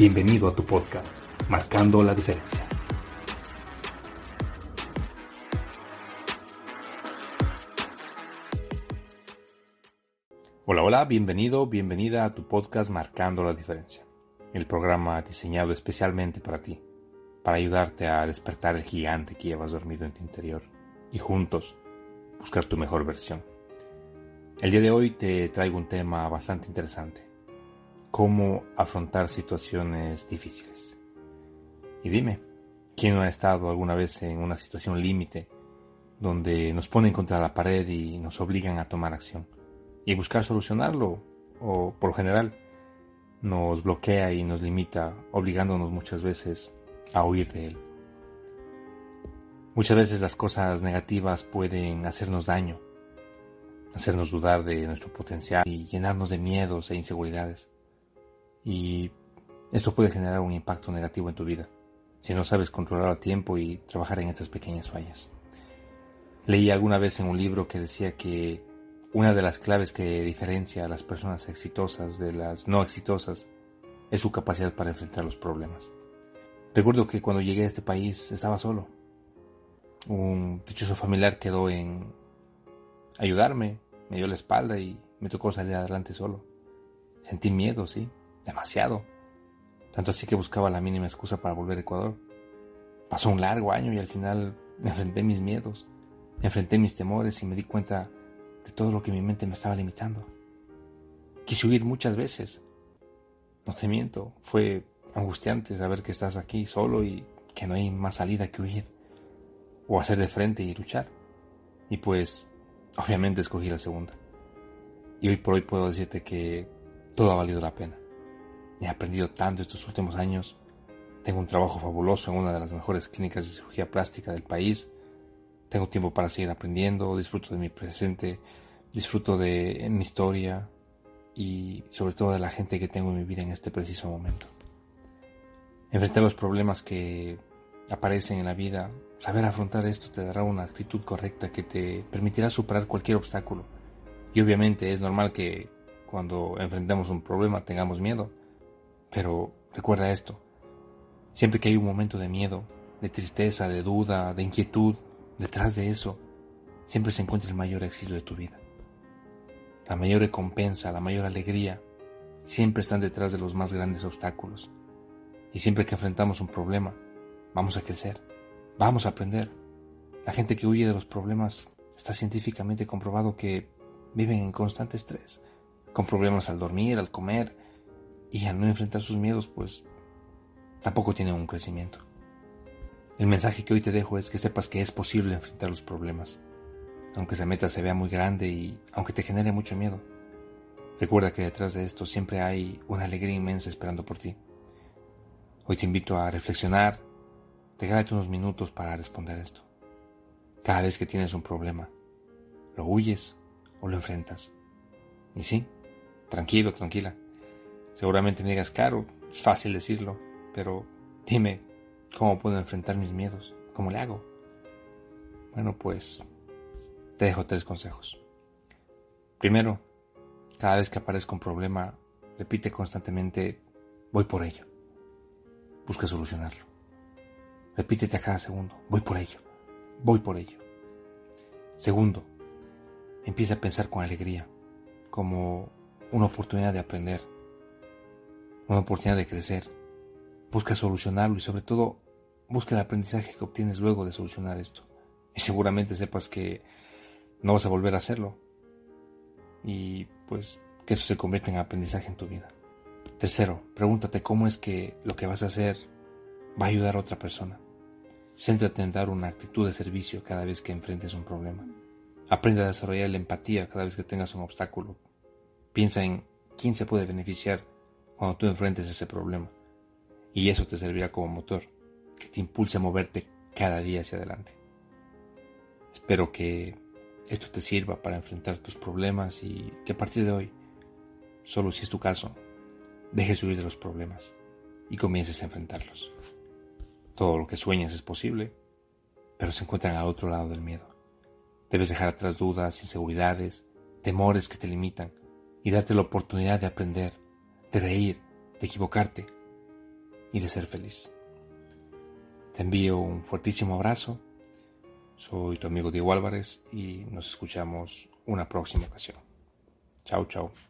Bienvenido a tu podcast, Marcando la Diferencia. Hola, hola, bienvenido, bienvenida a tu podcast Marcando la Diferencia, el programa diseñado especialmente para ti, para ayudarte a despertar el gigante que llevas dormido en tu interior y juntos buscar tu mejor versión. El día de hoy te traigo un tema bastante interesante. Cómo afrontar situaciones difíciles. Y dime, ¿quién no ha estado alguna vez en una situación límite donde nos ponen contra la pared y nos obligan a tomar acción y buscar solucionarlo? O por general nos bloquea y nos limita, obligándonos muchas veces a huir de él. Muchas veces las cosas negativas pueden hacernos daño hacernos dudar de nuestro potencial y llenarnos de miedos e inseguridades. Y esto puede generar un impacto negativo en tu vida, si no sabes controlar a tiempo y trabajar en estas pequeñas fallas. Leí alguna vez en un libro que decía que una de las claves que diferencia a las personas exitosas de las no exitosas es su capacidad para enfrentar los problemas. Recuerdo que cuando llegué a este país estaba solo. Un dichoso familiar quedó en ayudarme, me dio la espalda y me tocó salir adelante solo. Sentí miedo, sí, demasiado. Tanto así que buscaba la mínima excusa para volver a Ecuador. Pasó un largo año y al final me enfrenté mis miedos, me enfrenté mis temores y me di cuenta de todo lo que mi mente me estaba limitando. Quise huir muchas veces. No te miento, fue angustiante saber que estás aquí solo y que no hay más salida que huir o hacer de frente y luchar. Y pues Obviamente escogí la segunda. Y hoy por hoy puedo decirte que todo ha valido la pena. He aprendido tanto estos últimos años. Tengo un trabajo fabuloso en una de las mejores clínicas de cirugía plástica del país. Tengo tiempo para seguir aprendiendo, disfruto de mi presente, disfruto de mi historia y sobre todo de la gente que tengo en mi vida en este preciso momento. Enfrentar los problemas que aparecen en la vida Saber afrontar esto te dará una actitud correcta que te permitirá superar cualquier obstáculo. Y obviamente es normal que cuando enfrentamos un problema tengamos miedo. Pero recuerda esto. Siempre que hay un momento de miedo, de tristeza, de duda, de inquietud, detrás de eso, siempre se encuentra el mayor éxito de tu vida. La mayor recompensa, la mayor alegría, siempre están detrás de los más grandes obstáculos. Y siempre que enfrentamos un problema, vamos a crecer. Vamos a aprender. La gente que huye de los problemas está científicamente comprobado que viven en constante estrés, con problemas al dormir, al comer, y al no enfrentar sus miedos, pues tampoco tienen un crecimiento. El mensaje que hoy te dejo es que sepas que es posible enfrentar los problemas, aunque esa meta se vea muy grande y aunque te genere mucho miedo. Recuerda que detrás de esto siempre hay una alegría inmensa esperando por ti. Hoy te invito a reflexionar, Regálate unos minutos para responder esto. Cada vez que tienes un problema, ¿lo huyes o lo enfrentas? Y sí, tranquilo, tranquila. Seguramente me digas, caro, es fácil decirlo, pero dime, ¿cómo puedo enfrentar mis miedos? ¿Cómo le hago? Bueno, pues te dejo tres consejos. Primero, cada vez que aparezca un problema, repite constantemente, voy por ello. Busca solucionarlo. Repítete a cada segundo, voy por ello, voy por ello. Segundo, empieza a pensar con alegría, como una oportunidad de aprender, una oportunidad de crecer. Busca solucionarlo y sobre todo busca el aprendizaje que obtienes luego de solucionar esto. Y seguramente sepas que no vas a volver a hacerlo. Y pues que eso se convierte en aprendizaje en tu vida. Tercero, pregúntate cómo es que lo que vas a hacer va a ayudar a otra persona. Céntrate en dar una actitud de servicio cada vez que enfrentes un problema. Aprende a desarrollar la empatía cada vez que tengas un obstáculo. Piensa en quién se puede beneficiar cuando tú enfrentes ese problema. Y eso te servirá como motor que te impulse a moverte cada día hacia adelante. Espero que esto te sirva para enfrentar tus problemas y que a partir de hoy, solo si es tu caso, dejes huir de los problemas y comiences a enfrentarlos. Todo lo que sueñas es posible, pero se encuentran al otro lado del miedo. Debes dejar atrás dudas, inseguridades, temores que te limitan y darte la oportunidad de aprender, de reír, de equivocarte y de ser feliz. Te envío un fuertísimo abrazo. Soy tu amigo Diego Álvarez y nos escuchamos una próxima ocasión. Chao, chao.